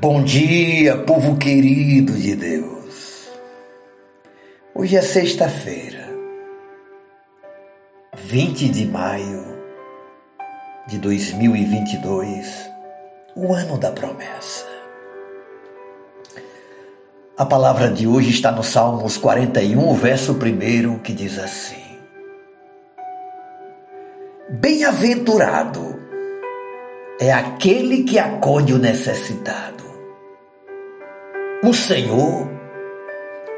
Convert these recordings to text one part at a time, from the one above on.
Bom dia, povo querido de Deus. Hoje é sexta-feira, 20 de maio de 2022, o ano da promessa. A palavra de hoje está no Salmos 41, verso 1, que diz assim: Bem-aventurado é aquele que acolhe o necessitado. O Senhor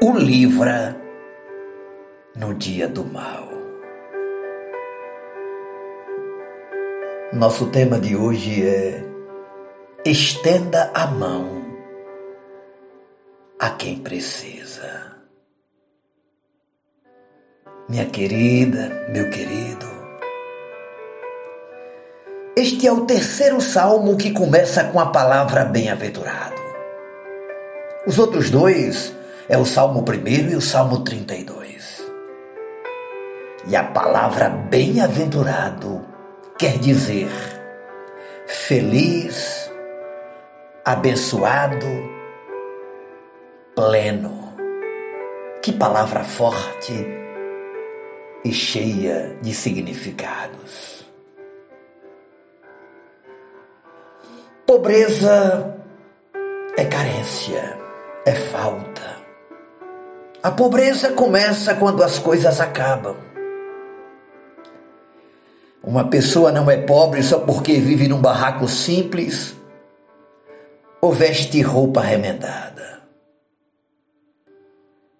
o livra no dia do mal. Nosso tema de hoje é estenda a mão a quem precisa. Minha querida, meu querido, este é o terceiro salmo que começa com a palavra bem-aventurado. Os outros dois é o salmo primeiro e o salmo 32. E a palavra bem-aventurado quer dizer feliz, abençoado, pleno. Que palavra forte e cheia de significados. Pobreza é carência, é falta. A pobreza começa quando as coisas acabam. Uma pessoa não é pobre só porque vive num barraco simples ou veste roupa remendada.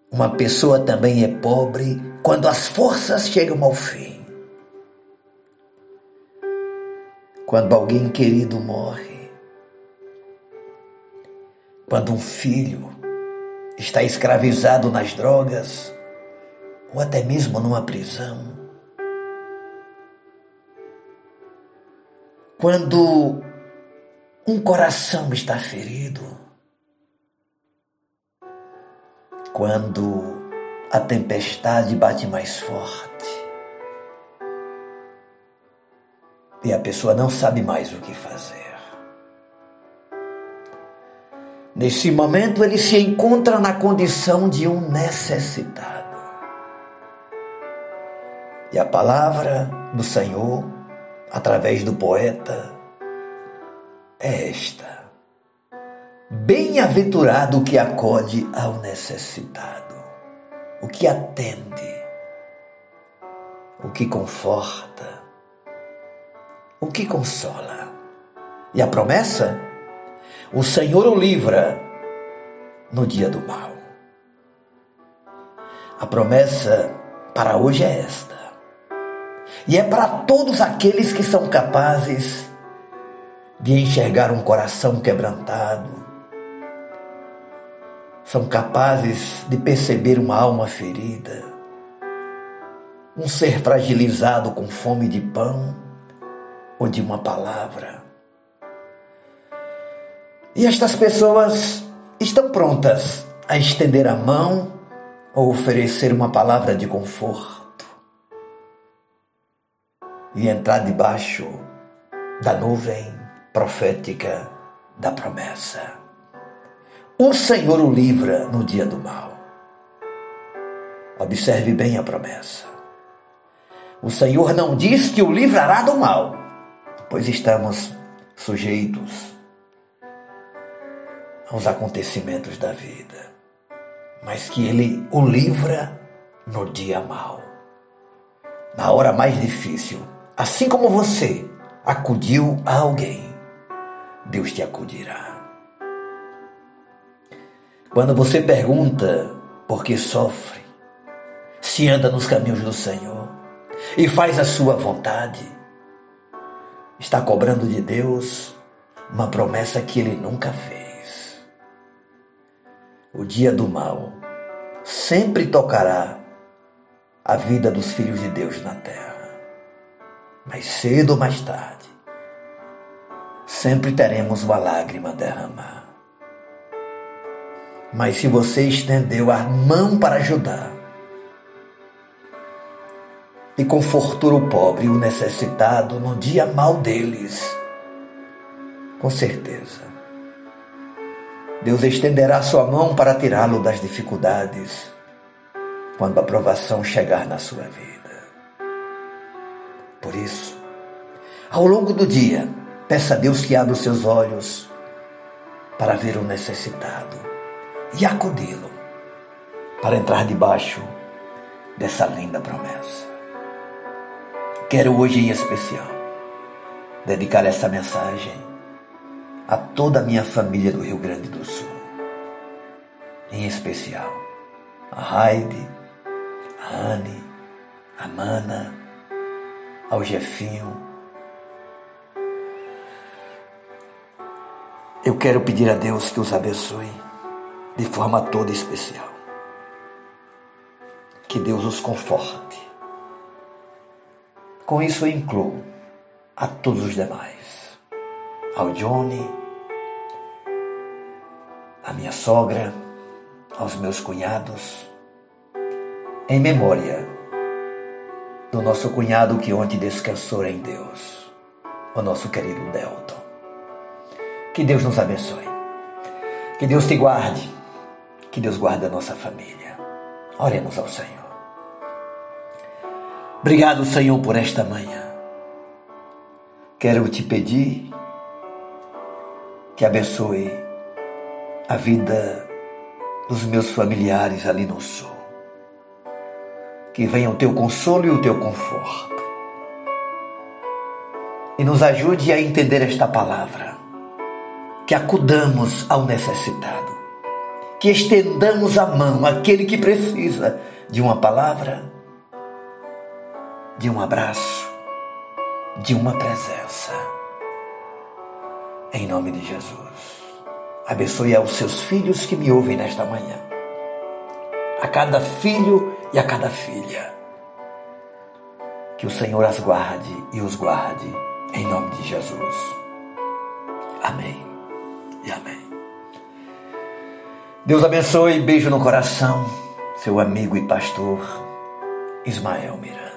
Uma pessoa também é pobre quando as forças chegam ao fim. Quando alguém querido morre. Quando um filho está escravizado nas drogas ou até mesmo numa prisão. Quando um coração está ferido quando a tempestade bate mais forte e a pessoa não sabe mais o que fazer. Nesse momento, ele se encontra na condição de um necessitado. E a palavra do Senhor, através do poeta, é esta. Bem-aventurado o que acode ao necessitado, o que atende, o que conforta, o que consola. E a promessa? O Senhor o livra no dia do mal. A promessa para hoje é esta. E é para todos aqueles que são capazes de enxergar um coração quebrantado, são capazes de perceber uma alma ferida, um ser fragilizado com fome de pão ou de uma palavra. E estas pessoas estão prontas a estender a mão ou oferecer uma palavra de conforto e entrar debaixo da nuvem profética da promessa. O Senhor o livra no dia do mal. Observe bem a promessa. O Senhor não diz que o livrará do mal, pois estamos sujeitos aos acontecimentos da vida, mas que Ele o livra no dia mal, na hora mais difícil. Assim como você acudiu a alguém, Deus te acudirá. Quando você pergunta por que sofre, se anda nos caminhos do Senhor e faz a sua vontade, está cobrando de Deus uma promessa que ele nunca fez. O dia do mal sempre tocará a vida dos filhos de Deus na terra. Mais cedo ou mais tarde, sempre teremos uma lágrima derramar. Mas se você estendeu a mão para ajudar e confortou o pobre e o necessitado no dia mal deles, com certeza, Deus estenderá sua mão para tirá-lo das dificuldades quando a provação chegar na sua vida. Por isso, ao longo do dia, peça a Deus que abra os seus olhos para ver o necessitado e acudi-lo para entrar debaixo dessa linda promessa. Quero hoje em especial dedicar essa mensagem a toda a minha família do Rio Grande do Sul. Em especial a Raide, a Anne, a Mana, ao Jefinho. Eu quero pedir a Deus que os abençoe de forma toda especial. Que Deus os conforte. Com isso eu incluo a todos os demais. Ao Johnny, à minha sogra, aos meus cunhados, em memória do nosso cunhado que ontem descansou em Deus, o nosso querido Delton. Que Deus nos abençoe. Que Deus te guarde. Que Deus guarde a nossa família. Oremos ao Senhor. Obrigado, Senhor, por esta manhã. Quero te pedir que abençoe a vida dos meus familiares ali no sul. Que venha o teu consolo e o teu conforto. E nos ajude a entender esta palavra. Que acudamos ao necessitado. Que estendamos a mão àquele que precisa de uma palavra, de um abraço, de uma presença. Em nome de Jesus. Abençoe aos seus filhos que me ouvem nesta manhã. A cada filho e a cada filha. Que o Senhor as guarde e os guarde. Em nome de Jesus. Amém e amém. Deus abençoe, beijo no coração, seu amigo e pastor Ismael Miranda.